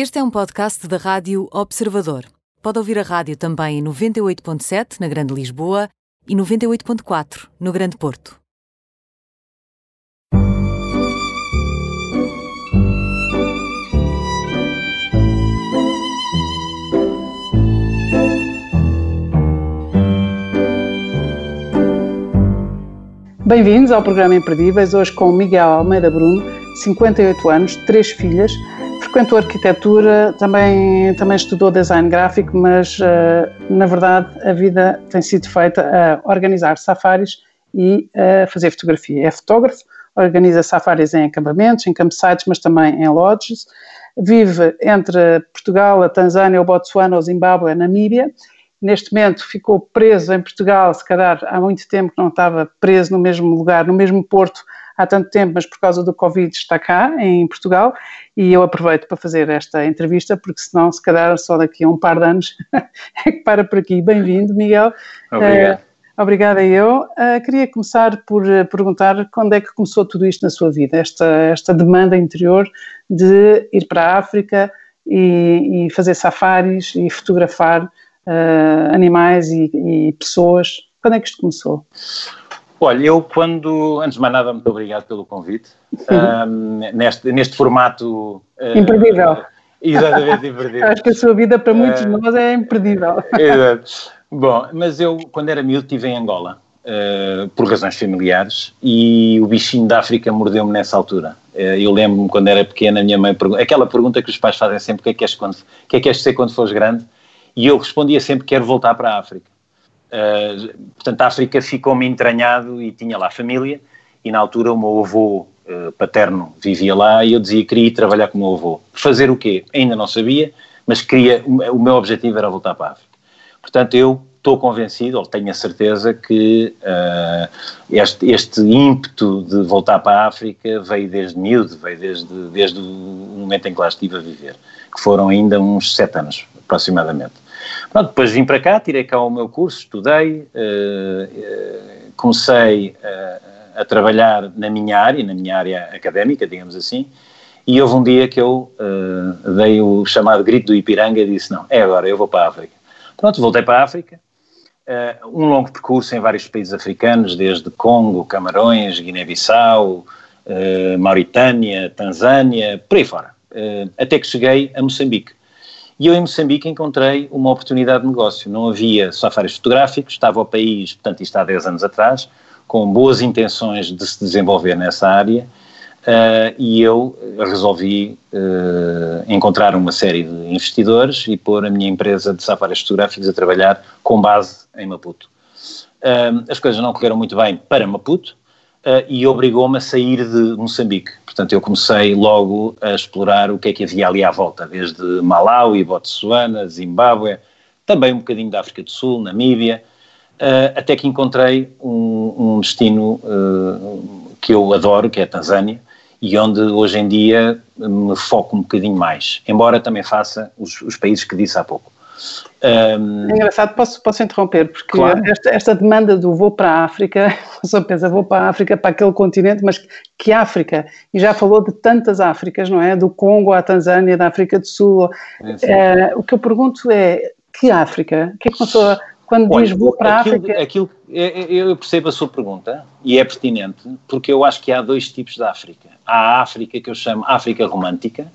Este é um podcast da Rádio Observador. Pode ouvir a rádio também em 98.7 na Grande Lisboa e 98.4 no Grande Porto. Bem-vindos ao programa Imperdíveis, hoje com Miguel Almeida Bruno, 58 anos, três filhas, frequentou arquitetura, também, também estudou design gráfico, mas uh, na verdade a vida tem sido feita a organizar safaris e a fazer fotografia. É fotógrafo, organiza safaris em acampamentos, em campsites, mas também em lodges. Vive entre Portugal, a Tanzânia, o Botsuana, o Zimbábue, a Namíbia neste momento ficou preso em Portugal, se calhar há muito tempo que não estava preso no mesmo lugar, no mesmo porto há tanto tempo, mas por causa do Covid está cá, em Portugal, e eu aproveito para fazer esta entrevista, porque senão, se calhar, só daqui a um par de anos é que para por aqui. Bem-vindo, Miguel. Obrigado. Uh, obrigada eu. Uh, queria começar por uh, perguntar quando é que começou tudo isto na sua vida, esta, esta demanda interior de ir para a África e, e fazer safaris e fotografar animais e, e, pessoas. Quando é que isto começou? Olha, eu quando, antes de mais nada, muito obrigado pelo convite, um, neste, neste formato... Uh, imperdível. Exatamente, imperdível. Acho que a sua vida para muitos de nós é imperdível. Exato. Bom, mas eu, quando era miúdo, estive em Angola, uh, por razões familiares, e o bichinho da África mordeu-me nessa altura. Uh, eu lembro-me, quando era pequena, a minha mãe perguntou, aquela pergunta que os pais fazem sempre, o que é que queres, quando, que é que queres ser quando fores grande? E eu respondia sempre que quero voltar para a África. Uh, portanto, a África ficou-me entranhado e tinha lá família, e na altura o meu avô uh, paterno vivia lá e eu dizia que queria ir trabalhar com o meu avô. Fazer o quê? Ainda não sabia, mas queria, o meu objetivo era voltar para a África. Portanto, eu estou convencido, ou tenho a certeza, que uh, este, este, ímpeto de voltar para a África veio desde miúdo, veio desde, desde o momento em que lá estive a viver, que foram ainda uns sete anos, aproximadamente. Pronto, depois vim para cá, tirei cá o meu curso, estudei, uh, comecei a, a trabalhar na minha área, na minha área académica, digamos assim, e houve um dia que eu uh, dei o chamado grito do Ipiranga e disse, não, é agora, eu vou para a África. Pronto, voltei para a África, uh, um longo percurso em vários países africanos, desde Congo, Camarões, Guiné-Bissau, uh, Mauritânia, Tanzânia, por aí fora, até que cheguei a Moçambique. E eu em Moçambique encontrei uma oportunidade de negócio. Não havia safaris fotográficos, estava o país, portanto isto há 10 anos atrás, com boas intenções de se desenvolver nessa área, uh, e eu resolvi uh, encontrar uma série de investidores e pôr a minha empresa de safaris fotográficos a trabalhar com base em Maputo. Uh, as coisas não correram muito bem para Maputo, uh, e obrigou-me a sair de Moçambique. Portanto, eu comecei logo a explorar o que é que havia ali à volta, desde Malawi, Botsuana, Zimbábue, também um bocadinho da África do Sul, Namíbia, uh, até que encontrei um, um destino uh, que eu adoro, que é a Tanzânia, e onde hoje em dia me foco um bocadinho mais, embora também faça os, os países que disse há pouco. Um... É engraçado, posso, posso interromper, porque claro. esta, esta, demanda do vou para a África, só pensa, vou para a África, para aquele continente, mas que África? E já falou de tantas Áfricas, não é? Do Congo à Tanzânia, da África do Sul. É, uh, o que eu pergunto é, que África? O que é que uma pessoa, quando Olha, diz vou para a África... Aquilo, é, é, eu percebo a sua pergunta, e é pertinente, porque eu acho que há dois tipos de África. Há a África que eu chamo África romântica,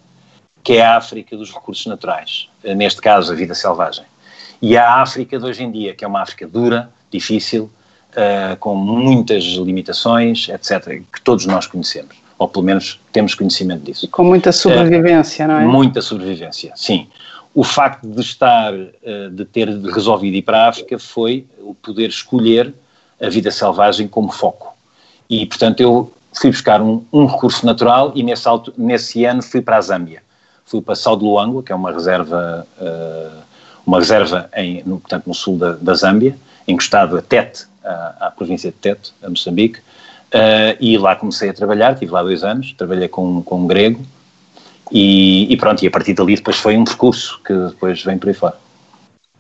que é a África dos recursos naturais, neste caso a vida selvagem. E a África de hoje em dia, que é uma África dura, difícil, uh, com muitas limitações, etc., que todos nós conhecemos, ou pelo menos temos conhecimento disso. E com muita sobrevivência, uh, não é? Muita sobrevivência, sim. O facto de estar, uh, de ter resolvido ir para a África foi o poder escolher a vida selvagem como foco. E, portanto, eu fui buscar um, um recurso natural e nesse, alto, nesse ano fui para a Zâmbia fui para Sal de Luangwa, que é uma reserva, uh, uma reserva em, no, portanto, no sul da, da Zâmbia, encostado a Tete, à, à província de Tete, a Moçambique, uh, e lá comecei a trabalhar, tive lá dois anos, trabalhei com, com um grego, e, e, pronto, e a partir dali depois foi um percurso que depois vem por aí fora.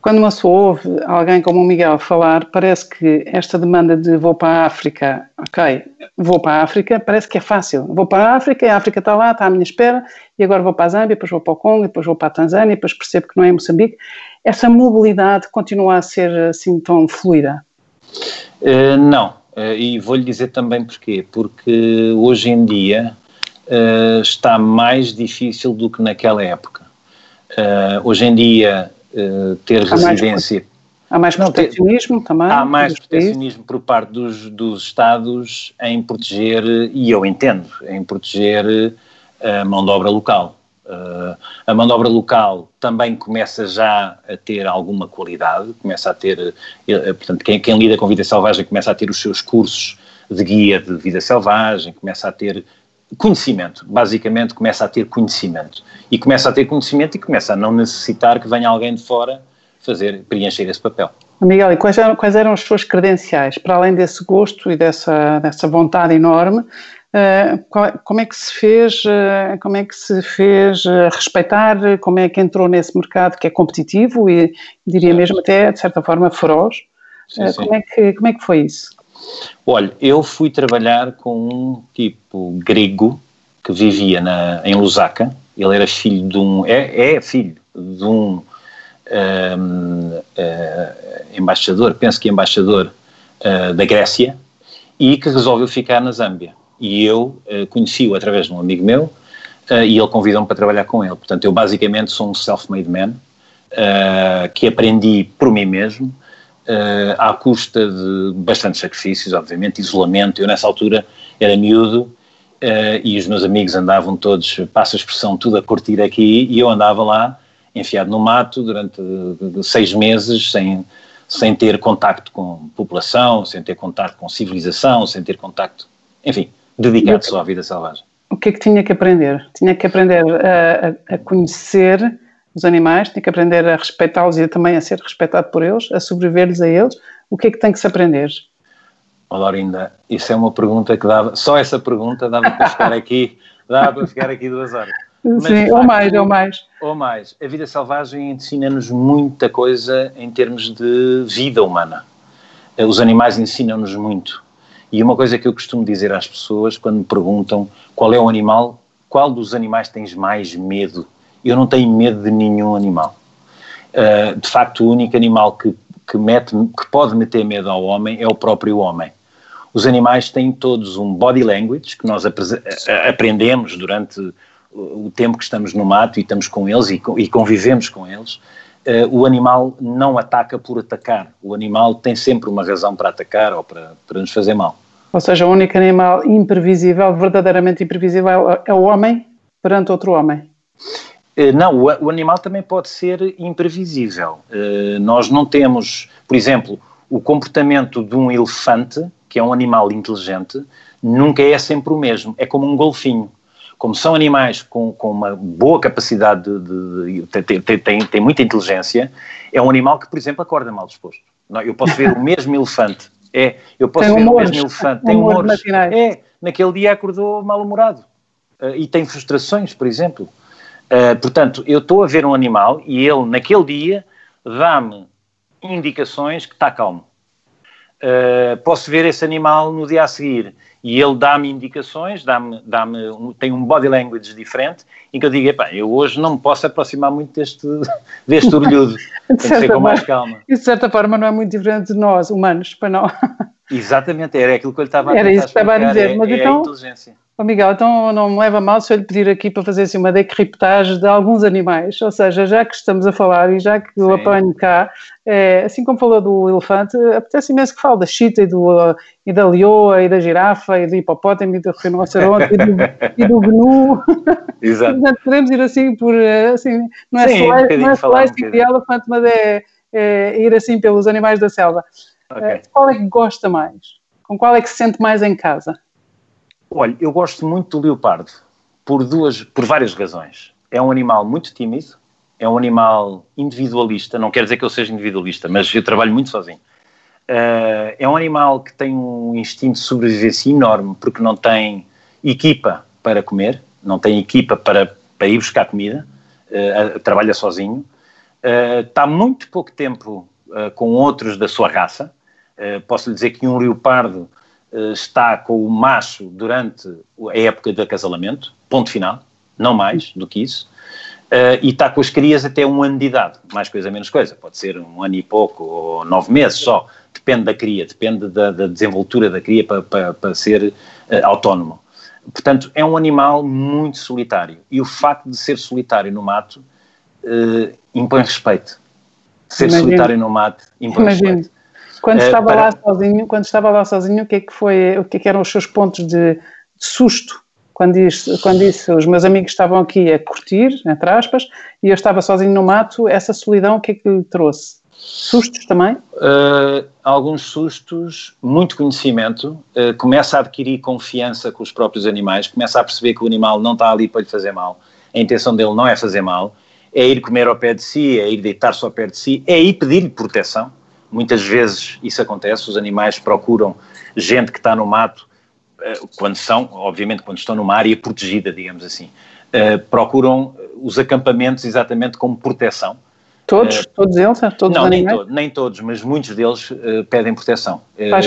Quando uma pessoa ouve alguém como o Miguel falar, parece que esta demanda de vou para a África, ok, vou para a África, parece que é fácil. Vou para a África, a África está lá, está à minha espera, e agora vou para a Zâmbia, depois vou para o Congo, depois vou para a Tanzânia, depois percebo que não é Moçambique. Essa mobilidade continua a ser assim tão fluida? Uh, não, uh, e vou-lhe dizer também porquê. Porque hoje em dia uh, está mais difícil do que naquela época. hoje em dia ter há residência. Mais, há mais protecionismo ter, também? Há mais protecionismo por parte dos, dos Estados em proteger, e eu entendo, em proteger a mão de obra local. Uh, a mão de obra local também começa já a ter alguma qualidade, começa a ter, uh, portanto, quem, quem, lida com vida selvagem começa a ter os seus cursos de guia de vida selvagem, começa a ter conhecimento, basicamente começa a ter conhecimento. E começa a ter conhecimento e começa a não necessitar que venha alguém de fora fazer, preencher esse papel. Miguel, e quais eram, quais eram as suas credenciais? Para além desse gosto e dessa, dessa vontade enorme, uh, como é que se fez, uh, como é que se fez uh, respeitar, como é que entrou nesse mercado que é competitivo e diria mesmo até, de certa forma, feroz? Sim, sim. Como, é que, como é que foi isso? Olha, eu fui trabalhar com um tipo grego que vivia na, em Lusaka, ele era filho de um, é, é filho de um, um uh, embaixador, penso que embaixador uh, da Grécia, e que resolveu ficar na Zâmbia. E eu uh, conheci-o através de um amigo meu, e ele convidou-me para trabalhar com ele. Portanto, eu basicamente sou um self-made man, que aprendi por mim mesmo, uh, à custa de bastantes sacrifícios, obviamente, isolamento. Eu, nessa altura, era miúdo uh, e os meus amigos andavam todos, passa a expressão, tudo a curtir aqui, e eu andava lá, enfiado no mato, durante seis meses, sem, sem ter contacto com população, sem ter contacto com civilização, sem ter contacto, enfim, dedicado só à vida selvagem. O que é que tinha que aprender? Tinha que aprender a, a conhecer os animais, tem que aprender a respeitá-los e também a ser respeitado por eles, a sobreviver-lhes a eles. O que é que tem que se aprender? Oh, Laurinda, isso é uma pergunta que dava, só essa pergunta dava para ficar aqui, dava para ficar aqui duas horas. Mas, Sim, facto, ou mais, ou mais. Ou mais. A vida selvagem ensina-nos muita coisa em termos de vida humana. Os animais ensinam-nos muito. E uma coisa que eu costumo dizer às pessoas quando me perguntam qual é o animal, qual dos animais tens mais medo? Eu não tenho medo de nenhum animal. Uh, de facto, o único animal que, que, mete, que pode meter medo ao homem é o próprio homem. Os animais têm todos um body language que nós aprendemos durante o tempo que estamos no mato e estamos com eles e, e convivemos com eles. Uh, o animal não ataca por atacar. O animal tem sempre uma razão para atacar ou para, para nos fazer mal. Ou seja, o único animal imprevisível, verdadeiramente imprevisível, é o homem perante outro homem. Eh, não, o, animal também pode ser imprevisível. Eh, nós não temos, por exemplo, o comportamento de um elefante, que é um animal inteligente, nunca é sempre o mesmo. É como um golfinho. Como são animais com, com uma boa capacidade de. de, tem, tem, muita inteligência, é um animal que, por exemplo, acorda mal disposto. Eu posso ver o mesmo elefante. É, eu posso tem ver humores, o mesmo elefante. Tem humores. humores. É, naquele dia acordou mal-humorado. Eh, e tem frustrações, por exemplo. Uh, portanto, eu estou a ver um animal e ele, naquele dia, dá-me indicações que está calmo. Uh, posso ver esse animal no dia a seguir e ele dá-me indicações, dá-me, dá-me, tem um body language diferente, em que eu digo, epá, eu hoje não me posso aproximar muito deste, deste orelhudo, tem que ser com mais calma. Isso de certa forma não é muito diferente de nós, humanos, para não. Exatamente, era aquilo que eu estava a Era isso que estava a dizer, mas é, então, é a inteligência. Oh Miguel, então não me leva mal se eu lhe pedir aqui para fazer assim uma decriptagem de alguns animais, ou seja, já que estamos a falar e já que Sim. eu apanho cá, é, assim como falou do elefante, apetece imenso que fale da chita e, do, e da leoa e da girafa e do hipopótamo e do rinoceronte e do, e do gnu. Exato. Portanto, podemos ir assim por, assim, não é Sim, slice, um não é um de elefante, mas é, é, ir assim pelos animais da selva. Okay. É, qual é que gosta mais? Com qual é que se sente mais em casa? Olha, eu gosto muito do leopardo por duas, por várias razões. É um animal muito tímido, é um animal individualista. Não quer dizer que eu seja individualista, mas eu trabalho muito sozinho. Uh, é um animal que tem um instinto de sobrevivência enorme porque não tem equipa para comer, não tem equipa para, para ir buscar comida, uh, trabalha sozinho. uh, está muito pouco tempo com outros da sua raça. Posso lhe dizer que um leopardo está com o macho durante a época de acasalamento, ponto final, não mais do que isso. e está com as crias até um ano de idade, mais coisa menos coisa, pode ser um ano e pouco ou nove meses só, depende da cria, depende da, da desenvoltura da cria para, para, para ser autónomo. Portanto, é um animal muito solitário e o facto de ser solitário no mato impõe respeito. Ser Imagino. solitário no mato impõe Imagino. respeito. Quando uh, estava para... lá sozinho, quando estava lá sozinho, o que é que foi, o que, é que eram os seus pontos de, de susto? Quando disse, quando disse, os meus amigos estavam aqui a curtir, entre aspas, e eu estava sozinho no mato, essa solidão, o que é que lhe trouxe? Sustos também? Uh, alguns sustos, muito conhecimento, uh, começa a adquirir confiança com os próprios animais, começa a perceber que o animal não está ali para lhe fazer mal, a intenção dele não é fazer mal, é ir comer ao pé de si, é ir deitar-se ao pé de si, é ir pedir-lhe proteção. Muitas vezes isso acontece, os animais procuram gente que está no mato, eh, quando são, obviamente, quando estão numa área protegida, digamos assim, uh, procuram os acampamentos exatamente como proteção. Todos? Uh, todos eles? Todos não, nem, to nem, todos, mas muitos deles uh, pedem proteção.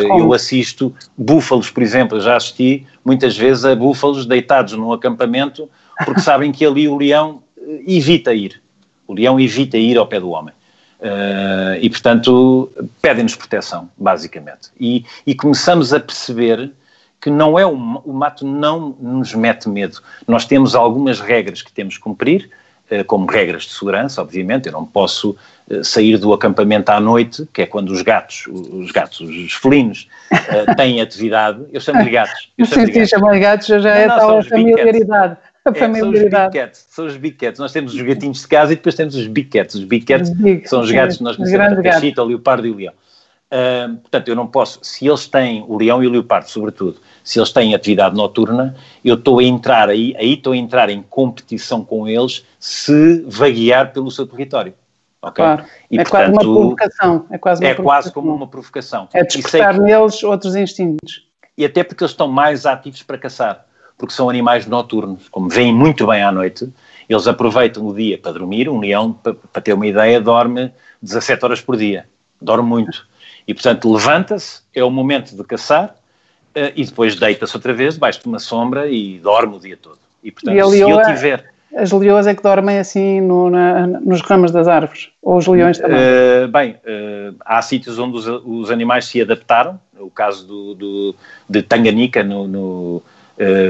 eu assisto búfalos, por exemplo, já assisti muitas vezes a búfalos deitados num acampamento porque sabem que ali o leão evita ir. O leão evita ir ao pé do homem. Uh, e, portanto, pedem-nos proteção, basicamente. E, e, começamos a perceber que não é o, o, mato não nos mete medo. Nós temos algumas regras que temos que cumprir, uh, como regras de segurança, obviamente. Eu não posso uh, sair do acampamento à noite, que é quando os gatos, os gatos, os felinos, têm atividade. Eu chamo-lhe gatos. Eu chamo sim, sim, chamo gatos, já é tal a familiaridade. É, são os big cats, são os big cats. Nós temos os gatinhos de casa e depois temos os big cats. Os big cats big, são os gatos que nós conhecemos, a cachita, o leopardo e o leão. Uh, portanto, eu não posso, se eles têm, o leão e o leopardo sobretudo, se eles têm atividade noturna, eu estou a entrar aí, aí estou a entrar em competição com eles se vaguear pelo seu território. Okay? Claro. E, é portanto, quase uma provocação. É quase, uma é provocação. quase como uma provocação. É despertar que, neles outros instintos. E até porque eles estão mais ativos para caçar porque são animais noturnos. Como veem muito bem à noite, eles aproveitam o dia para dormir. Um leão, para, para ter uma ideia, dorme 17 horas por dia. Dorme muito. E, portanto, levanta-se, é o momento de caçar, uh, e depois deita-se outra vez debaixo de uma sombra e dorme o dia todo. E, portanto, e se eu tiver... As leoas é que dormem assim no, na, nos ramos das árvores? Ou os leões também? Uh, bem, uh, há sítios onde os, os, animais se adaptaram. O caso do, do de Tanganica, no, no eh,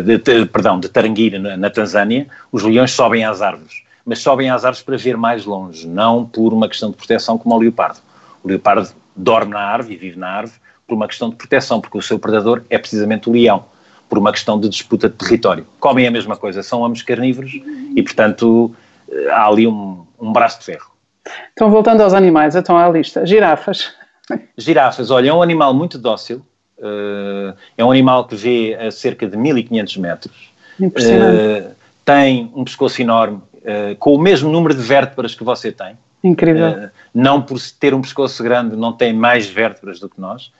de, de, perdão, de Taranguira, na, na Tanzânia, os leões sobem às árvores, mas sobem às árvores para ver mais longe, não por uma questão de proteção como o leopardo. O leopardo dorme na árvore e vive na árvore por uma questão de proteção, porque o seu predador é precisamente o leão, por uma questão de disputa de território. Comem a mesma coisa, são ambos carnívoros e, portanto, eh, há ali um, um braço de ferro. Então, voltando aos animais, então à lista, girafas. Girafas, olha, é um animal muito dócil, é um animal que vê a cerca de 1500 metros. Impressionante. Uh, tem um pescoço enorme, uh, com o mesmo número de vértebras que você tem. Incrível. não por ter um pescoço grande, não tem mais vértebras do que nós.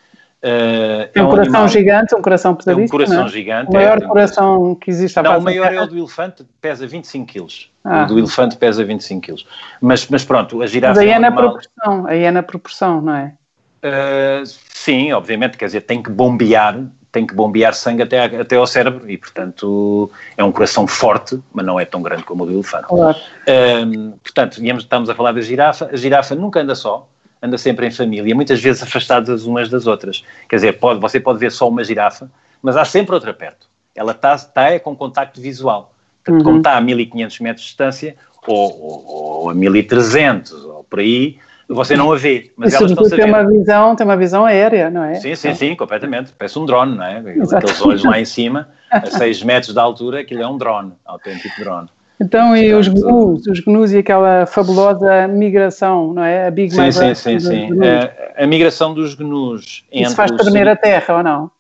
é um, um coração animal, gigante, um coração pesadíssimo. É um coração é? gigante. O maior é, coração que existe à Não, o maior é o do elefante, pesa 25 quilos. Ah. O do elefante pesa 25 quilos. Mas, mas pronto, a girafa. Mas aí é, um na animal... proporção, aí é na proporção, não é? Uh, sim, obviamente, quer dizer, tem que bombear, tem que bombear sangue até, até ao cérebro e, portanto, é um coração forte, mas não é tão grande como o do elefante. Claro. Uh, portanto, estamos a falar da girafa, a girafa nunca anda só, anda sempre em família, muitas vezes afastadas umas das outras. Quer dizer, pode, você pode ver só uma girafa, mas há sempre outra perto. Ela está tá, é com contacto visual. Portanto, uhum. como está a 1500 metros de distância, ou, ou, ou a 1300, ou por aí, você não a vê, mas e elas estão tem uma visão, tem uma visão aérea, não é? Sim, sim, sim, completamente. Parece um drone, não é? Exatamente. Aqueles olhos lá em cima, a 6 metros de altura, aquilo é um drone, autêntico drone. Então, e os gnus, os gnus e aquela fabulosa migração, não é? A Big Sim, sim, sim, sim. A, a, migração dos gnus Isso faz tremer a terra, ou não?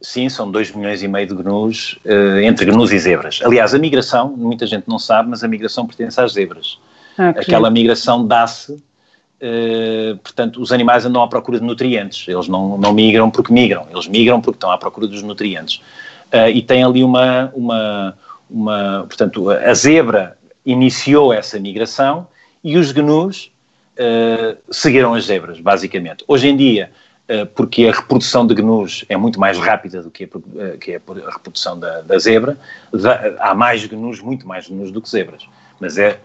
Sim, são 2 milhões e meio de gnus, uh, entre gnus e zebras. Aliás, a migração, muita gente não sabe, mas a migração pertence às zebras. Ah, Aquela migração dá-se Uh, portanto, os animais andam à procura de nutrientes, eles não, não migram porque migram, eles migram porque estão à procura dos nutrientes. Uh, e tem ali uma, uma, uma, portanto, a zebra iniciou essa migração e os gnus uh, seguiram as zebras, basicamente. Hoje em dia, porque a reprodução de gnus é muito mais rápida do que a, que a reprodução da, da zebra, da, há mais gnus, muito mais gnus do que zebras. Mas é,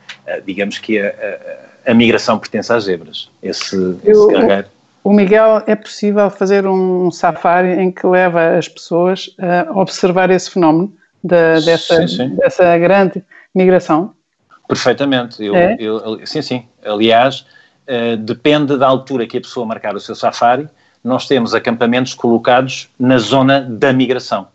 digamos que a, a, migração pertence às zebras, esse, esse carreiro. O Miguel, é possível fazer um safari em que leva as pessoas a observar esse fenómeno de, dessa, sim, sim. dessa grande migração? Perfeitamente. Eu, é? eu, sim, sim. Aliás, uh, depende da altura que a pessoa marcar o seu safari, nós temos acampamentos colocados na zona da migração.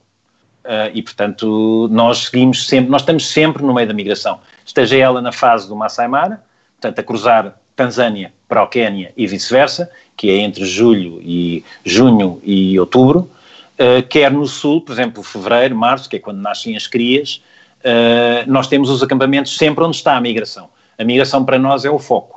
Uh, e, portanto, nós seguimos sempre, nós estamos sempre no meio da migração. Esteja ela na fase do Masai Mara, portanto, a cruzar Tanzânia para o Quênia e vice-versa, que é entre julho e junho e outubro, uh, quer no sul, por exemplo, fevereiro, março, que é quando nascem as crias, uh, nós temos os acampamentos sempre onde está a migração. A migração para nós é o foco.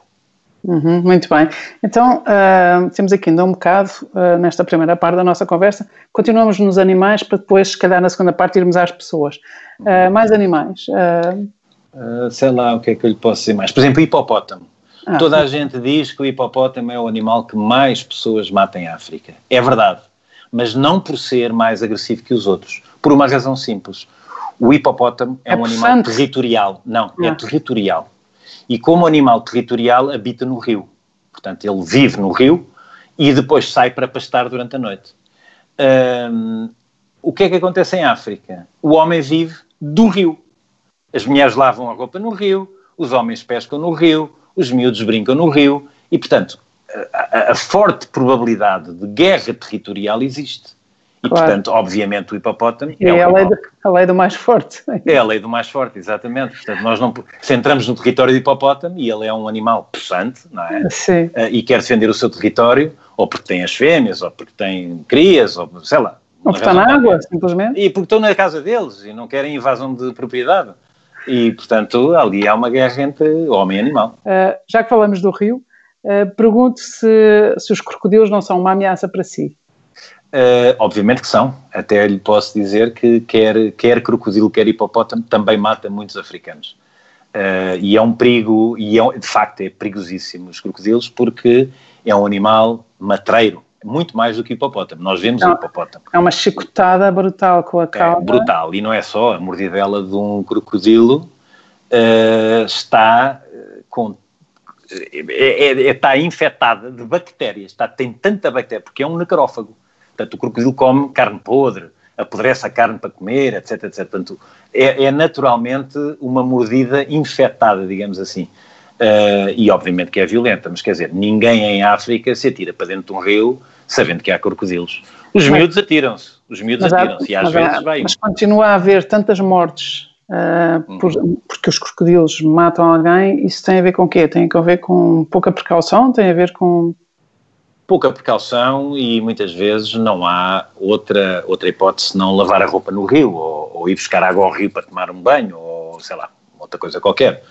Uhum, muito bem. Então, uh, temos aqui ainda um bocado, uh, nesta primeira parte da nossa conversa, continuamos nos animais para depois, se calhar, na segunda parte, irmos às pessoas. Uh, mais animais? Sei lá, o que é que eu lhe posso dizer mais? Por exemplo, hipopótamo. Ah, Toda sim. a gente diz que o hipopótamo é o animal que mais pessoas mata em África. É verdade. Mas não por ser mais agressivo que os outros. Por uma razão simples. O hipopótamo é, é um animal territorial. Não, é territorial. E como animal territorial habita no rio. Portanto, ele vive no rio e depois sai para pastar durante a noite. O que é que acontece em África? O homem vive do rio. As mulheres lavam a roupa no rio, os homens pescam no rio, os miúdos brincam no rio e, portanto, a, a forte probabilidade de guerra territorial existe. E, claro. portanto, obviamente, o hipopótamo é, é a, lei do, a lei do mais forte. É a lei do mais forte, exatamente. Portanto, nós não, se entramos no território do hipopótamo e ele é um animal possante, não é? Sim. Uh, e quer defender o seu território, ou porque tem as fêmeas, ou porque tem crias, ou sei lá. Ou porque está na água, simplesmente. E porque estão na casa deles e não querem invasão de propriedade. E, portanto, ali há uma guerra entre homem e animal. Uh, já que falamos do rio, uh, pergunto se, se os crocodilos não são uma ameaça para si. Uh, obviamente que são. Até lhe posso dizer que quer, quer crocodilo, quer hipopótamo também mata muitos africanos. Uh, e é um perigo, e é, de facto é perigosíssimo os crocodilos porque é um animal matreiro, muito mais do que o hipopótamo. Nós vemos não, o hipopótamo. É uma chicotada brutal com a cauda. É brutal, e não é só, a mordidela de um crocodilo uh, está com é, é, é, está infetada de bactérias, está, tem tanta bactéria, porque é um necrófago. Portanto, o crocodilo come carne podre, apodrece a carne para comer, etc, etc. Portanto, é, é naturalmente uma mordida infectada, digamos assim. Uh, e obviamente que é violenta, mas quer dizer, ninguém em África se atira para dentro de um rio sabendo que há crocodilos. Os mas, miúdos atiram-se, os miúdos atiram-se e às vezes vai. Mas continua a haver tantas mortes uh, por, porque os crocodilos matam alguém, isso tem a ver com o quê? Tem a ver com pouca precaução? Tem a ver com pouca precaução e muitas vezes não há outra, outra hipótese senão lavar a roupa no rio ou, ou ir buscar água ao rio para tomar um banho ou sei lá, outra coisa qualquer.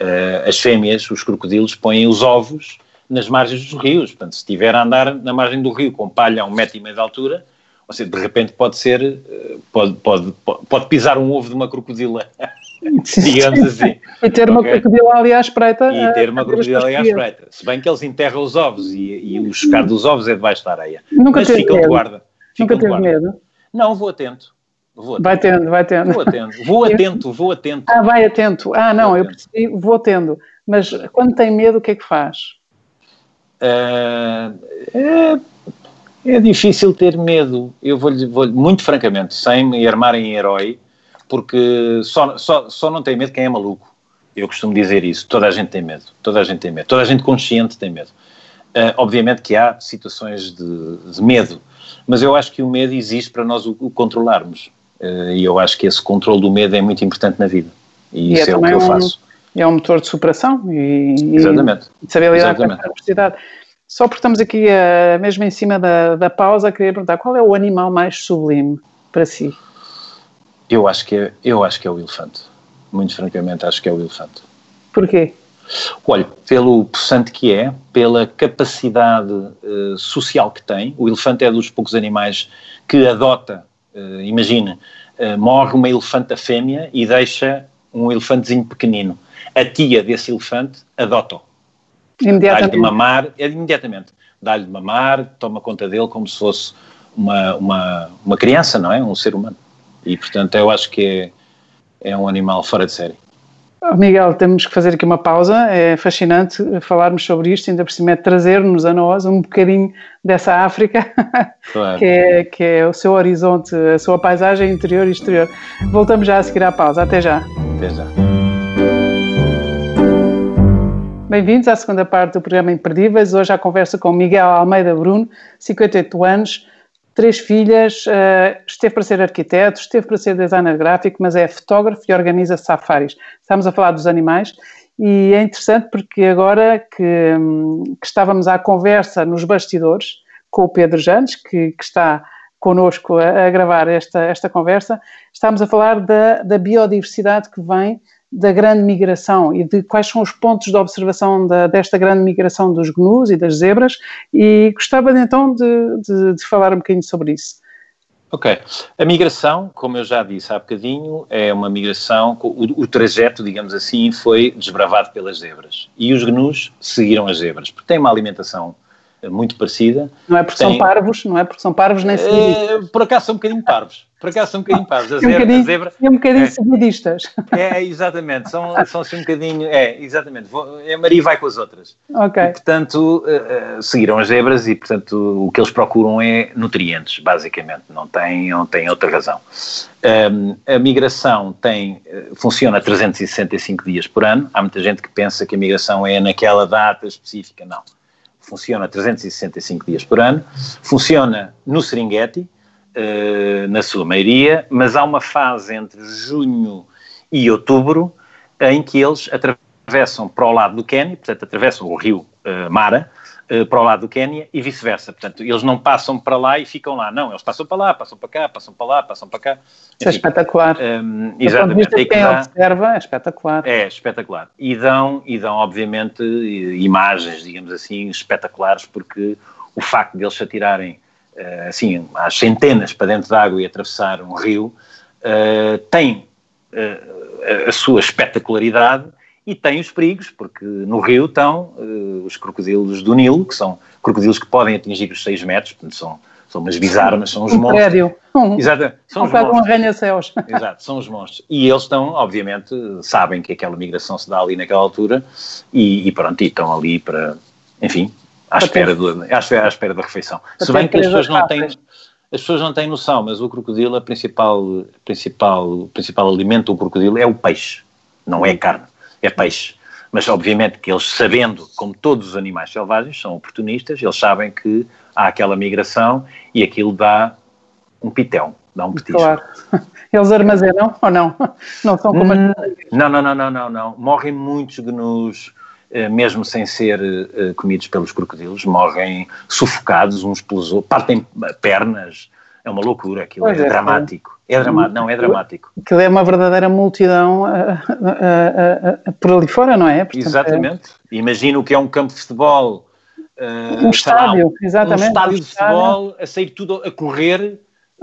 Uh, as fêmeas, os crocodilos, põem os ovos nas margens dos rios. Portanto, se estiver a andar na margem do rio com palha a um metro e meio de altura, ou seja, de repente pode ser, eh, pode, pode, pode pisar um ovo de uma crocodila, digamos assim. E ter uma okay? crocodila ali à espreita. E ter uma crocodila ali à espreita. Se bem que eles enterram os ovos e, e o chocar dos ovos é debaixo da areia. Nunca Mas ficam medo. de guarda. Ficam Nunca teve medo? Não, vou atento. Vou atento. Vai tendo, vai tendo. Vou atento, vou atento, vou atento. Ah, vai atento. Ah, não, eu percebi, vou tendo. Mas quando tem medo, o que é que faz? Uh, é é difícil ter medo, eu vou-lhe, vou muito francamente, sem me armar em herói, porque só, só, só não tem medo quem é maluco. Eu costumo dizer isso. Toda a gente tem medo. Toda a gente tem medo. Toda a gente consciente tem medo. Uh, obviamente que há situações de, de, medo, mas eu acho que o medo existe para nós o, o controlarmos. Uh, e eu acho que esse controle do medo é muito importante na vida. E, e isso é, é o que eu um, faço. É um motor de superação e, Exatamente. e de saber lidar Exatamente. com a adversidade. Só porque estamos aqui uh, mesmo em cima da, da pausa, queria perguntar qual é o animal mais sublime para si? Eu acho que é, eu acho que é o elefante. Muito francamente, acho que é o elefante. Porquê? Olha, pelo possante que é, pela capacidade uh, social que tem, o elefante é dos poucos animais que adota, uh, imagina, uh, morre uma elefanta fêmea e deixa um elefantezinho pequenino. A tia desse elefante adota-o. Dá-lhe de mamar, é, imediatamente. Dá-lhe de mamar, toma conta dele como se fosse uma, uma, uma criança, não é? Um ser humano. E, portanto, eu acho que é, é um animal fora de série. Miguel, temos que fazer aqui uma pausa. É fascinante falarmos sobre isto, ainda por cima é trazer-nos a nós um bocadinho dessa África, claro. que, é, que é o seu horizonte, a sua paisagem interior e exterior. Voltamos já a seguir à pausa. Até já. Até já. Bem-vindos à segunda parte do programa Imperdíveis. Hoje a conversa com Miguel Almeida Bruno, 58 anos, três filhas, uh, esteve para ser arquiteto, esteve para ser designer gráfico, mas é fotógrafo e organiza safaris. Estamos a falar dos animais e é interessante porque agora que, que estávamos à conversa nos bastidores com o Pedro Jantes, que, que está connosco a, a, gravar esta, esta conversa, estamos a falar da, da biodiversidade que vem da grande migração e de quais são os pontos de observação da, desta grande migração dos gnus e das zebras e gostava então de, de, de, falar um bocadinho sobre isso. Ok. A migração, como eu já disse há bocadinho, é uma migração, o, o trajeto, digamos assim, foi desbravado pelas zebras. E os gnus seguiram as zebras, porque têm uma alimentação muito parecida. Não é porque tem... são parvos, não é porque são parvos nem seguidistas. É, por acaso são um bocadinho parvos. Por acaso são um bocadinho parvos. A zebra, um bocadinho, a zebra, um bocadinho é, seguidistas. É, exatamente. São, são assim um bocadinho. É, exatamente. A Maria vai com as outras. Ok. E, portanto, uh, seguiram as zebras e, portanto, o que eles procuram é nutrientes, basicamente. Não tem, não tem outra razão. Um, a migração tem, funciona 365 dias por ano. Há muita gente que pensa que a migração é naquela data específica. Não funciona 365 dias por ano, funciona no Serengeti, uh, na sua maioria, mas há uma fase entre junho e outubro em que eles atravessam para o lado do Quênia, portanto atravessam o rio uh, Mara, uh, para o lado do Quênia e vice-versa. Portanto, eles não passam para lá e ficam lá, não, eles passam para lá, passam para cá, passam para lá, passam para cá. Isso é espetacular. Um, exatamente. De quem dá, observa, é espetacular. É espetacular. E dão, e dão, obviamente, imagens, digamos assim, espetaculares, porque o facto de eles se atirarem uh, assim, às centenas para dentro da água e atravessar um rio, uh, tem a sua espetacularidade e tem os perigos, porque no rio estão os crocodilos do Nilo, que são crocodilos que podem atingir os 6 metros, portanto são são umas bizarras, são os um monstros. Prédio. Um, Exato, são um os monstros. um arranha-céus. Exato, são os monstros. E eles estão, obviamente, sabem que aquela migração se dá ali naquela altura e, e pronto, e estão ali para, enfim, à espera, do, à, espera, à espera da refeição. Se bem que as pessoas não têm... As pessoas não têm noção, mas o crocodilo, a principal, principal, principal alimento do crocodilo é o peixe, não é carne, é peixe. Mas, obviamente, que eles, sabendo, como todos os animais selvagens, são oportunistas, eles sabem que há aquela migração e aquilo dá um pitel, dá um petisco. Claro. Eles armazenam ou não? Não são como hum, Não, não, não, não, não, não. Morrem muitos gnus, eh, mesmo sem ser eh, comidos pelos crocodilos, morrem sufocados uns pelos outros, partem pernas, é uma loucura, aquilo é, é, dramático. É. é dramático, não, é dramático. Aquilo é uma verdadeira multidão uh, uh, uh, por ali fora, não é? Portanto, Exatamente. É... Imagina o que é um campo de futebol Uh, um estádio, lá, exatamente. Um estádio de futebol a sair tudo a correr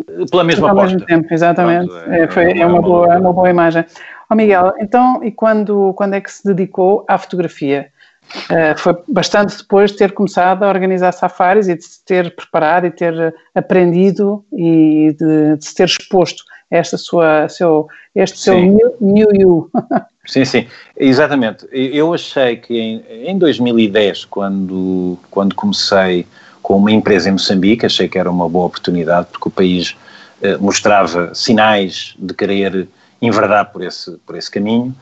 eh, pela mesma porta. Ao mesmo tempo, exatamente. Pronto, é, é, foi, é, uma, boa, é uma boa imagem. Ó oh, Miguel, então, e quando, quando é que se dedicou à fotografia? Uh, foi bastante depois de ter começado a organizar safaris e de se ter preparado e ter aprendido e de, de se ter exposto esta sua, seu, este seu new, new you. Sim, sim, exatamente. Eu achei que em, em 2010, quando, quando comecei com uma empresa em Moçambique, achei que era uma boa oportunidade, porque o país eh, mostrava sinais de querer enverdar por esse, por esse caminho.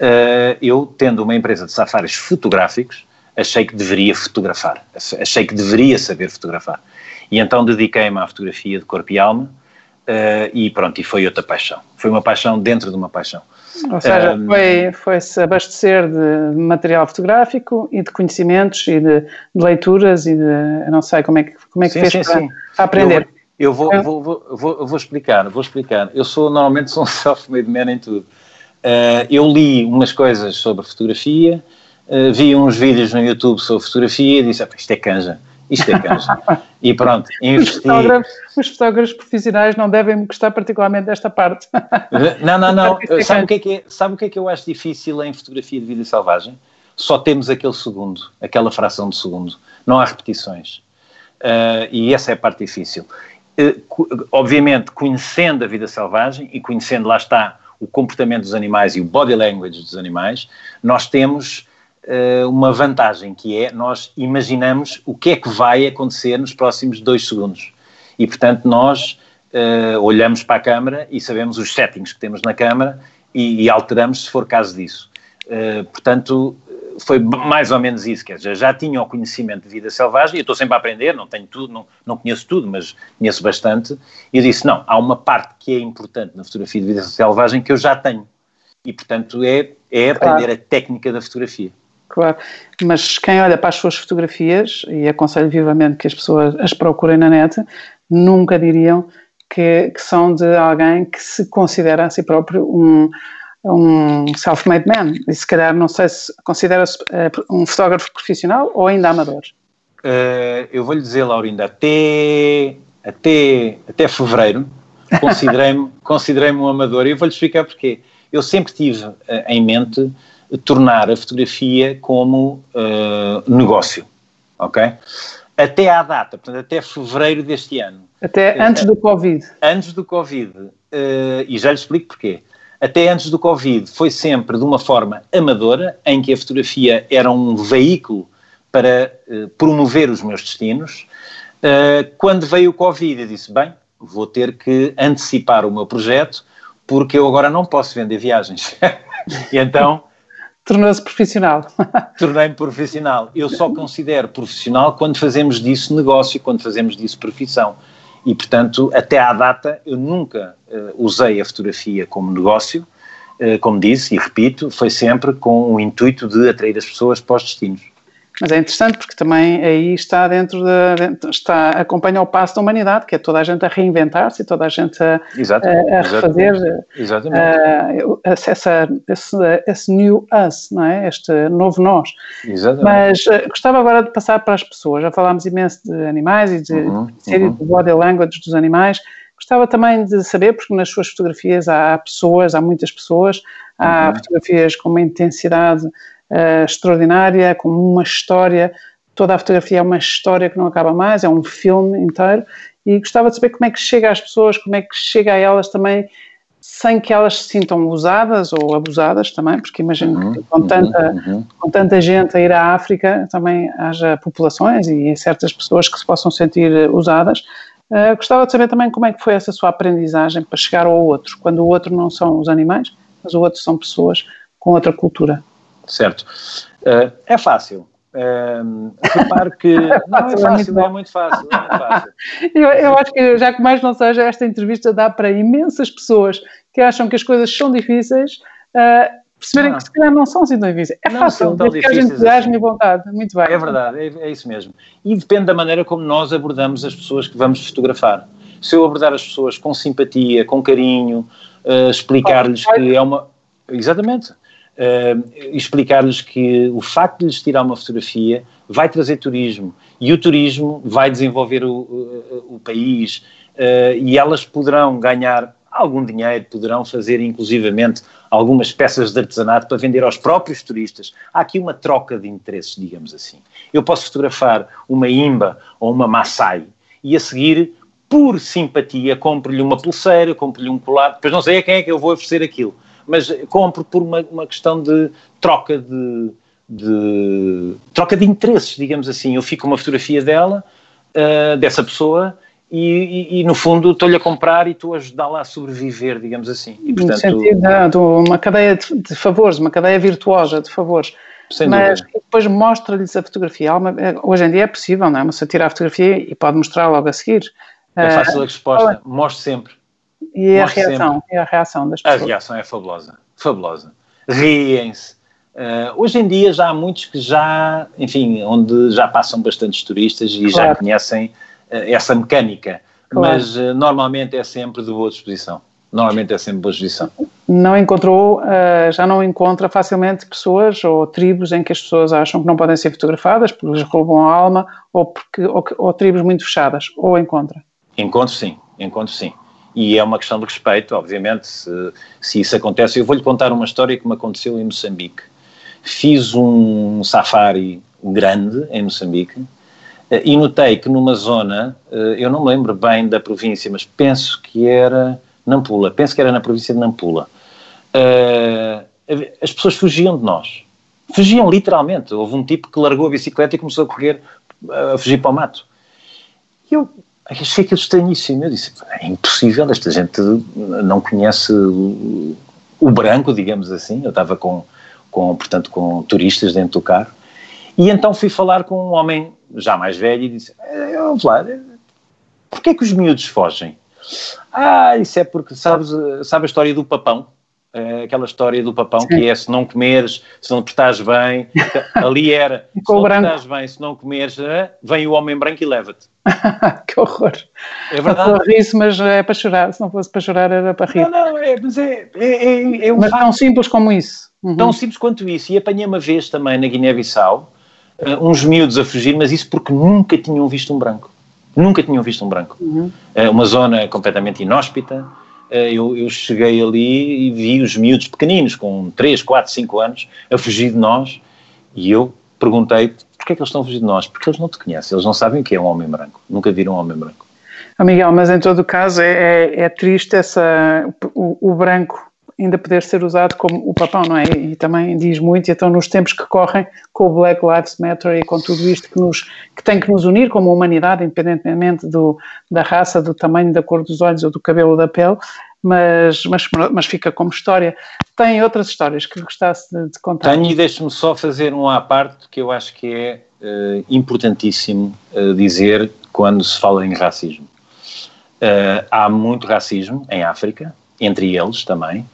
Uh, eu, tendo uma empresa de safaris fotográficos, achei que deveria fotografar, achei que deveria saber fotografar. E então dediquei-me à fotografia de corpo e alma, uh, e pronto, e foi outra paixão. Foi uma paixão dentro de uma paixão. Ou seja, um, foi, foi se abastecer de material fotográfico e de conhecimentos e de, de leituras e de, não sei como é que, como é que sim, fez sim, para, sim. para, aprender. Eu, vou, eu vou, vou, vou, vou, explicar, vou explicar. Eu sou, normalmente sou um self-made man em tudo. Uh, eu li umas coisas sobre fotografia, uh, vi uns vídeos no YouTube sobre fotografia e disse, ah, isto é canja. Isto é canja. e pronto, investi. Os fotógrafos, os fotógrafos profissionais não devem gostar particularmente desta parte. não, não, não. sabe, o que é que é, sabe o que é que eu acho difícil em fotografia de vida selvagem? Só temos aquele segundo, aquela fração de segundo. Não há repetições. Uh, e essa é a parte difícil. Obviamente, conhecendo a vida selvagem e conhecendo, lá está, o comportamento dos animais e o body language dos animais, nós temos uh, uma vantagem que é nós imaginamos o que é que vai acontecer nos próximos dois segundos. E, portanto, nós uh, olhamos para a câmara e sabemos os settings que temos na câmara e, e alteramos se for caso disso. Uh, portanto, foi mais ou menos isso, quer dizer, já tinha o conhecimento de vida selvagem, e eu estou sempre a aprender, não tenho tudo, não, não conheço tudo, mas conheço bastante, e eu disse, não, há uma parte que é importante na fotografia de vida selvagem que eu já tenho, e portanto é, é aprender claro. a técnica da fotografia. Claro, mas quem olha para as suas fotografias, e aconselho vivamente que as pessoas as procurem na net, nunca diriam que, que são de alguém que se considera a si próprio um um self-made man. E se calhar, não sei se considera-se uh, um fotógrafo profissional ou ainda amador. Uh, eu vou-lhe dizer, Laurinda, até, até, até fevereiro considerei-me considerei um amador e eu vou-lhe explicar porquê. Eu sempre tive uh, em mente tornar a fotografia como negócio, ok? Até à data, portanto, até fevereiro deste ano. Até antes do Covid. Antes do Covid. e já lhe explico porquê até antes do Covid, foi sempre de uma forma amadora, em que a fotografia era um veículo para uh, promover os meus destinos. Uh, quando veio o Covid, eu disse: bem, vou ter que antecipar o meu projeto, porque eu agora não posso vender viagens. e então. Tornou-se profissional. Tornei-me profissional. Eu só considero profissional quando fazemos disso negócio, quando fazemos disso profissão e, portanto, até à data eu nunca uh, usei a fotografia como negócio, uh, como disse e repito, foi sempre com o intuito de atrair as pessoas para os destinos. Mas é interessante porque também aí está dentro de, está, acompanha o passo da humanidade, que é toda a gente a reinventar-se, toda a gente a, a, a refazer exatamente. Uh, essa, esse, esse new us, não é? este novo nós. Exatamente. Mas uh, gostava agora de passar para as pessoas, já falámos imenso de animais e de, uhum, uhum. do body language dos animais, gostava também de saber, porque nas suas fotografias há pessoas, há muitas pessoas, há uhum. fotografias com uma intensidade uh, extraordinária, com uma história. Toda a fotografia é uma história que não acaba mais, é um filme inteiro. E gostava de saber como é que chega às pessoas, como é que chega a elas também, sem que elas se sintam usadas ou abusadas também, porque imagino uhum, que com tanta, uhum, uhum. com tanta gente a ir à África também haja populações e certas pessoas que se possam sentir usadas. Uh, gostava de saber também como é que foi essa sua aprendizagem para chegar ao outro, quando o outro não são os animais, mas o outro são pessoas com outra cultura certo? Uh, é fácil. Uh, reparo que não é fácil, é muito fácil. É muito fácil. eu, eu, acho que, já que mais não seja, esta entrevista dá para imensas pessoas que acham que as coisas são difíceis uh, perceberem que se calhar não são assim tão difíceis. É não fácil, desde que a gente assim. vontade. Muito bem. É verdade, é, é, isso mesmo. E depende da maneira como nós abordamos as pessoas que vamos fotografar. Se eu abordar as pessoas com simpatia, com carinho, uh, explicar-lhes que é uma. Exatamente explicar-lhes que o facto de lhes tirar uma fotografia vai trazer turismo e o turismo vai desenvolver o, o, o país uh, e elas poderão ganhar algum dinheiro, poderão fazer inclusivamente algumas peças de artesanato para vender aos próprios turistas. Há aqui uma troca de interesses, digamos assim. Eu posso fotografar uma imba ou uma maasai e a seguir, por simpatia, compro-lhe uma pulseira, compro-lhe um colar, depois não sei a quem é que eu vou oferecer aquilo mas compro por uma, uma questão de troca de, de, troca de interesses, digamos assim. Eu fico com uma fotografia dela, uh, dessa pessoa, e, e, e, no fundo estou-lhe a comprar e estou a ajudá-la a sobreviver, digamos assim. E, portanto, no sentido de uma cadeia de, de, favores, uma cadeia virtuosa de favores. Mas dúvida. depois mostra-lhes a fotografia. Hoje em dia é possível, não é? Você tira a fotografia e pode mostrar logo a seguir. É fácil a resposta, mostre sempre. E a reação, e a reação das pessoas? A reação é fabulosa, fabulosa. Riem-se. Uh, hoje em dia já há muitos que já, enfim, onde já passam bastantes turistas e claro. já conhecem uh, essa mecânica, claro. mas uh, normalmente é sempre de boa disposição. Normalmente é sempre boa justiça. Não encontrou, já não encontra facilmente pessoas ou tribos em que as pessoas acham que não podem ser fotografadas porque lhes roubam a alma ou, porque, ou, ou tribos muito fechadas, ou encontra? Encontro sim, encontro sim. E é uma questão de respeito, obviamente, se, se isso acontece. Eu vou-lhe contar uma história que me aconteceu em Moçambique. Fiz um safari grande em Moçambique eh, e notei que numa zona, eh, eu não me lembro bem da província, mas penso que era Nampula, penso que era na província de Nampula, eh, as pessoas fugiam de nós. Fugiam literalmente. Houve um tipo que largou a bicicleta e começou a correr, a fugir para o mato. Eu achei aquilo estranhíssimo. Eu disse: é impossível, esta gente não conhece o, branco, digamos assim. Eu estava com, com, portanto, com turistas dentro do carro. E então fui falar com um homem já mais velho e disse: Vamos lá, porquê é que os miúdos fogem? Ah, isso é porque sabes, sabe a história do papão? É aquela história do papão Sim. que é se não comeres, se não te estás bem, ali era, se não te estás bem, se não comeres, vem o homem branco e leva-te. que horror. É verdade. isso, mas é para chorar, se não fosse para chorar era para rir. Não, não, é, mas é, é, é, é um mas tão simples como isso. Uhum. Tão simples quanto isso. E apanhei uma vez também na Guiné-Bissau, uh, uns miúdos a fugir, mas isso porque nunca tinham visto um branco. Nunca tinham visto um branco. Uhum. Uh, uma zona completamente inóspita. Uh, eu, eu, cheguei ali e vi os miúdos pequeninos, com 3, 4, 5 anos, a fugir de nós. E eu perguntei porquê é que eles estão a fugir de nós? Porque eles não te conhecem, eles não sabem o que é um homem branco. Nunca viram um homem branco. Oh, Miguel, mas em todo caso é, é, é triste essa, o, o branco ainda poder ser usado como o papão, não é? E também diz muito, e então nos tempos que correm, com o Black Lives Matter e com tudo isto que, nos, que tem que nos unir como humanidade, independentemente do, da raça, do tamanho, da cor dos olhos ou do cabelo da pele, mas, mas, mas fica como história. Tem outras histórias que gostasse de, de contar? Tenho e deixe-me só fazer um à parte que eu acho que é uh, importantíssimo uh, dizer quando se fala em racismo. Uh, há muito racismo em África, entre eles também,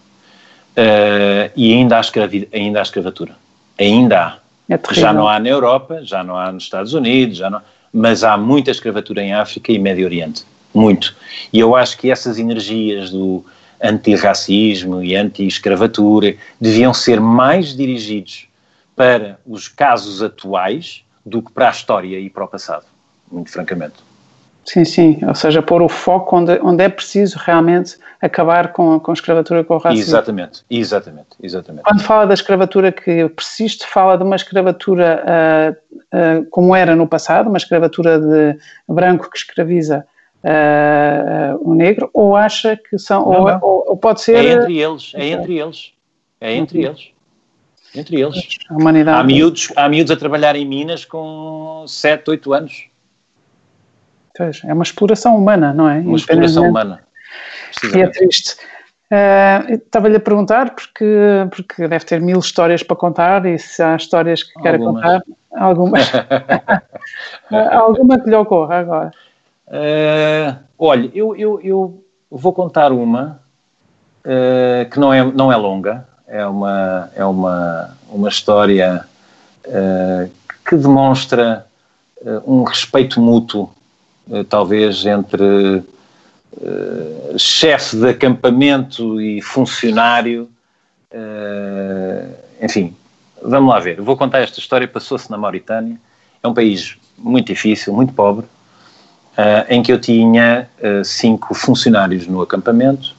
Uh, e ainda há, escravi, ainda há escravatura. Ainda há. É já não há na Europa, já não há nos Estados Unidos, já não, mas há muita escravatura em África e Médio Oriente. Muito. E eu acho que essas energias do antirracismo e anti-escravatura deviam ser mais dirigidos para os casos atuais do que para a história e para o passado, muito francamente. Sim, sim, ou seja, pôr o foco onde, onde é preciso realmente acabar com, com a escravatura com o racismo. Exatamente, exatamente, exatamente. Quando fala da escravatura que persiste, fala de uma escravatura uh, uh, como era no passado, uma escravatura de branco que escraviza uh, o negro, ou acha que são, não, ou, não. Ou, ou, pode ser... É entre eles, é entre eles, é entre eles. Entre eles. A humanidade. Há miúdos, há miúdos a trabalhar em Minas com 7, 8 anos é uma exploração humana, não é? Uma exploração humana. E é triste. Uh, Estava-lhe a perguntar, porque, porque deve ter mil histórias para contar, e se há histórias que queira contar, algumas. alguma que lhe ocorra agora. Uh, olha, eu, eu, eu vou contar uma uh, que não é, não é longa, é uma, é uma, uma história uh, que demonstra um respeito mútuo talvez entre uh, chefe de acampamento e funcionário, uh, enfim, vamos lá ver. Vou contar esta história. Passou-se na Mauritânia. É um país muito difícil, muito pobre, em que eu tinha cinco funcionários no acampamento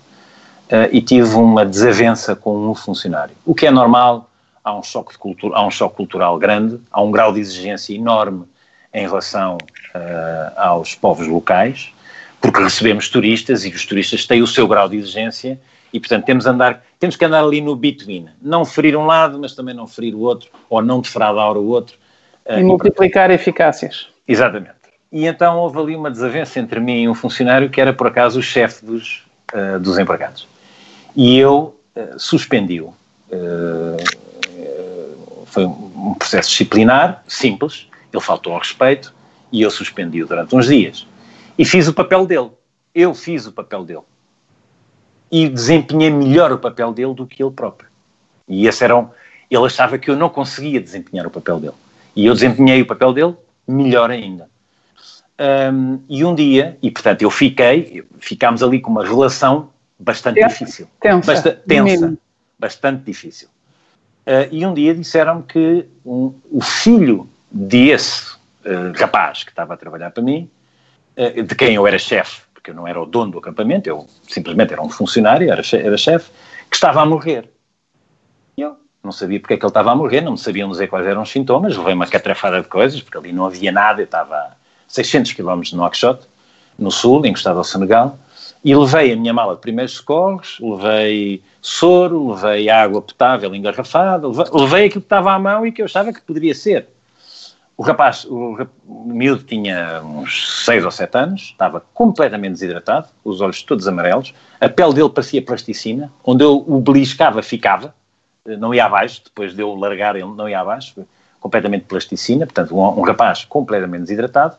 e tive uma desavença com um funcionário. O que é normal, há um choque, há um choque cultural grande, há um grau de exigência enorme em relação uh, aos povos locais, porque recebemos turistas e os turistas têm o seu grau de exigência e, portanto, temos, andar, temos que andar ali no between. Não ferir um lado, mas também não ferir o outro, ou não defraudar o outro. Uh, e multiplicar e, eficácias. Exatamente. E então houve ali uma desavença entre mim e um funcionário que era, por acaso, o chefe dos, uh, dos empregados. E eu suspendi-o. foi um processo disciplinar, simples, ele faltou ao respeito e eu suspendi-o durante uns dias. E fiz o papel dele. Eu fiz o papel dele. E desempenhei melhor o papel dele do que ele próprio. E esse era um, ele achava que eu não conseguia desempenhar o papel dele. E eu desempenhei o papel dele melhor ainda. Um, e um dia, e portanto eu fiquei, ficámos ali com uma relação bastante tensa, difícil. Tensa. Basta, tensa bastante difícil. Uh, e um dia disseram-me que um, o filho desse uh, rapaz que estava a trabalhar para mim, uh, de quem eu era chefe, porque eu não era o dono do acampamento, eu simplesmente era um funcionário, era, che era chefe, que estava a morrer. E eu não sabia porque é que ele estava a morrer, não me sabiam dizer quais eram os sintomas, levei uma catrafada de coisas, porque ali não havia nada, eu estava a 600 km de Nouakchott, no sul, encostado ao Senegal, e levei a minha mala de primeiros socorros, levei soro, levei água potável engarrafada, levei, levei aquilo que estava à mão e que eu achava que poderia ser. O rapaz, o, o miúdo tinha uns 6 ou 7 anos, estava completamente desidratado, os olhos todos amarelos, a pele dele parecia plasticina, onde eu o beliscava ficava, não ia abaixo, depois de eu largar ele não ia abaixo, completamente plasticina, portanto um, um rapaz completamente desidratado,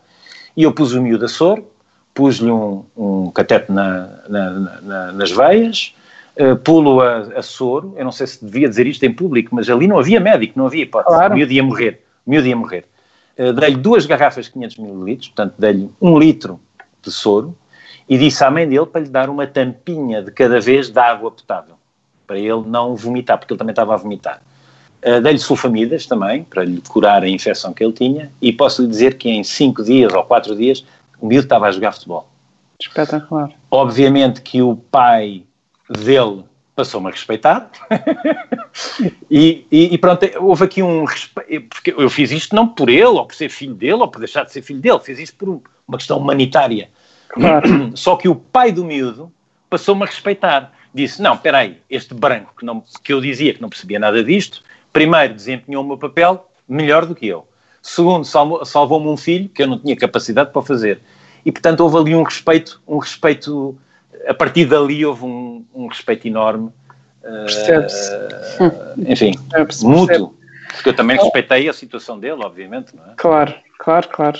e eu pus o miúdo a soro, pus-lhe um, um catete na, na, na, nas veias, uh, pulo a, a, soro, eu não sei se devia dizer isto em público, mas ali não havia médico, não havia hipótese, claro. o miúdo ia morrer, o miúdo ia morrer. Uh, dei-lhe duas garrafas de 500 ml, portanto dei-lhe um litro de soro, e disse à mãe dele para lhe dar uma tampinha de cada vez de água potável, para ele não vomitar, porque ele também estava a vomitar. Uh, Dei-lhe sulfamidas também, para lhe curar a infecção que ele tinha, e posso lhe dizer que em 5 dias ou 4 dias o miúdo estava a jogar futebol. Espetacular. Obviamente que o pai dele passou-me a respeitar e, e, e, pronto, houve aqui um respeito, porque eu fiz isto não por ele, ou por ser filho dele, ou por deixar de ser filho dele, fiz isto por uma questão humanitária. Claro. Só que o pai do miúdo passou-me a respeitar. Disse, não, espera aí, este branco que, não, que eu dizia que não percebia nada disto, primeiro desempenhou o meu papel melhor do que eu. Segundo, salvou-me um filho que eu não tinha capacidade para fazer. E, portanto, houve ali um respeito, um respeito, a partir dali houve um, um respeito enorme. Percebe-se. Uh, enfim, percebe mútuo. Porque eu também respeitei a situação dele, obviamente, não é? Claro, claro, claro.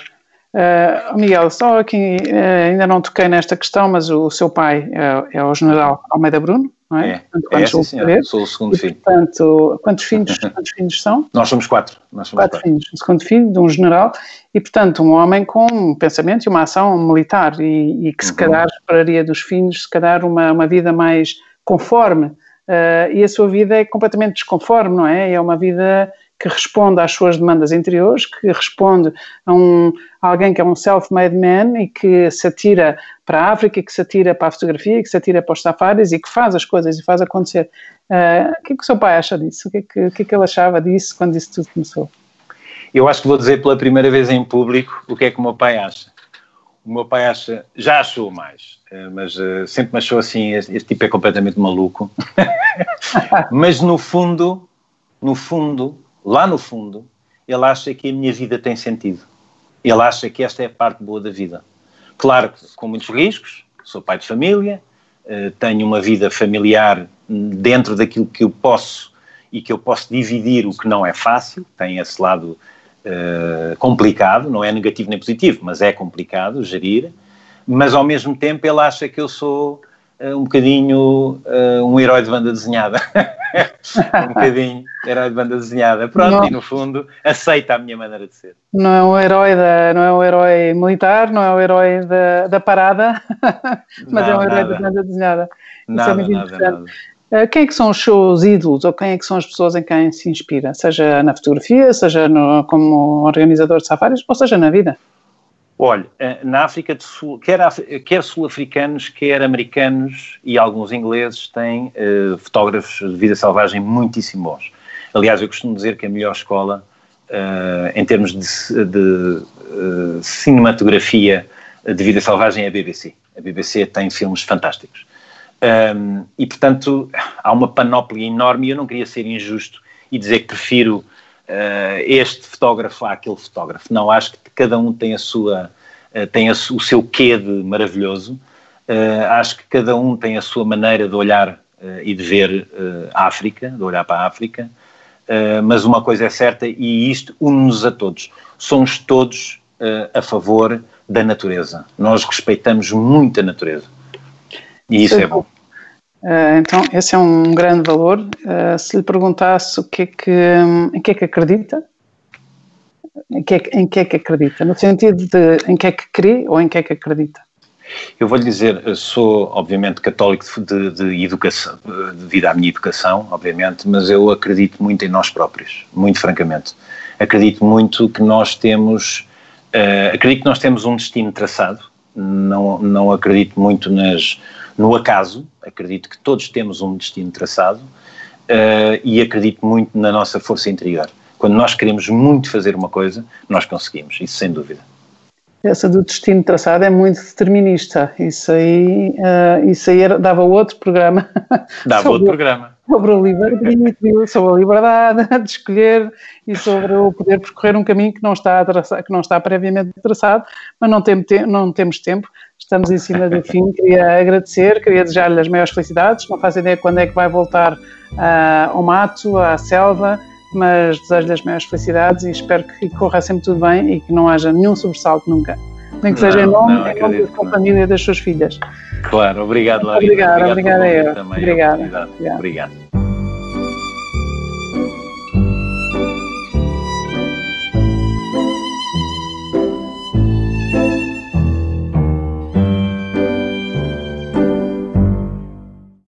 Uh, Miguel, só aqui, uh, ainda não toquei nesta questão, mas o, o seu pai é, é, o general Almeida Bruno, não é? É, é sim, senhor. sou o segundo e, filho. Portanto, quantos filhos, quantos filhos são? Nós somos quatro. Nós somos quatro, quatro filhos, o segundo filho de um general e, portanto, um homem com um pensamento e uma ação militar e, e que se uhum. calhar esperaria dos filhos, se calhar, uma, uma vida mais conforme uh, e a sua vida é completamente desconforme, não é? É uma vida que responde às suas demandas interiores, que responde a, um, a alguém que é um self-made man e que se atira para a África, que se atira para a fotografia, que se atira para os safaris e que faz as coisas e faz acontecer. Uh, o que é que o seu pai acha disso? O que, é que, o que é que ele achava disso quando isso tudo começou? Eu acho que vou dizer pela primeira vez em público o que é que o meu pai acha. O meu pai acha, já achou mais, eh, mas uh, sempre me achou assim, este, este tipo é completamente maluco. mas no fundo, no fundo, lá no fundo, ele acha que a minha vida tem sentido. Ele acha que esta é a parte boa da vida. Claro, com muitos riscos, sou pai de família, eh, tenho uma vida familiar dentro daquilo que eu posso e que eu posso dividir o que não é fácil, tem esse lado uh, complicado, não é negativo nem positivo, mas é complicado gerir, mas ao mesmo tempo ele acha que eu sou uh, um bocadinho uh, um herói de banda desenhada. um bocadinho herói de banda desenhada. Pronto, não. e no fundo aceita a minha maneira de ser. Não é um herói, da, não é um herói militar, não é um herói da, da parada, mas não, é um herói nada. de banda desenhada. Nada, Isso é muito nada, nada. Eh, quem é que são os seus ídolos ou quem é que são as pessoas em quem se inspira? Seja na fotografia, seja no, como organizador de safaris, ou seja na vida? Olha, eh, na África do Sul, quer, quer sul-africanos, quer americanos e alguns ingleses têm uh, fotógrafos de vida selvagem muitíssimo bons. Aliás, eu costumo dizer que a melhor escola, uh, em termos de, de uh, cinematografia de vida selvagem, é a BBC. A BBC tem filmes fantásticos. Um, e, portanto, há uma panóplia enorme e eu não queria ser injusto e dizer que prefiro uh, este fotógrafo àquele fotógrafo. Não, acho que cada um tem a sua, uh, tem a, o seu quê de maravilhoso. Uh, acho que cada um tem a sua maneira de olhar e de ver a África, de olhar para a África. Mas uma coisa é certa e isto une-nos a todos. Somos todos a favor da natureza. Nós respeitamos muito a natureza. E isso é bom. Uh, então, esse é um grande valor. Uh, se lhe perguntasse o que é que, um, em que é que acredita, em que, é, em que é que acredita? No sentido de em que é que crê ou em que é que acredita? Eu vou-lhe dizer, sou obviamente católico de, de, educação, devido à minha educação, obviamente, mas eu acredito muito em nós próprios, muito francamente. Acredito muito que nós temos, uh, acredito que nós temos um destino traçado, não, não acredito muito nas, no acaso, acredito que todos temos um destino traçado uh, e acredito muito na nossa força interior. Quando nós queremos muito fazer uma coisa, nós conseguimos, isso sem dúvida. Essa do destino traçado é muito determinista. Isso aí, uh, isso aí era, dava outro programa. Dava sobre, outro programa. Sobre o livre-arbítrio, sobre a liberdade de escolher e sobre o poder percorrer um caminho que não está, traçado, que não está previamente traçado, mas não, tem, não temos tempo. Estamos em cima do fim. Queria agradecer, queria desejar-lhe as maiores felicidades. Não faço ideia quando é que vai voltar uh, ao mato, à selva mas desejo-lhe as maiores felicidades e espero que corra sempre tudo bem e que não haja nenhum sobressalto nunca. Nem que seja não, em nome, não, em nome da sua família e das suas filhas. Claro, obrigado, Laura. Obrigada, obrigada, obrigada eu. Também, obrigada. obrigado. obrigado.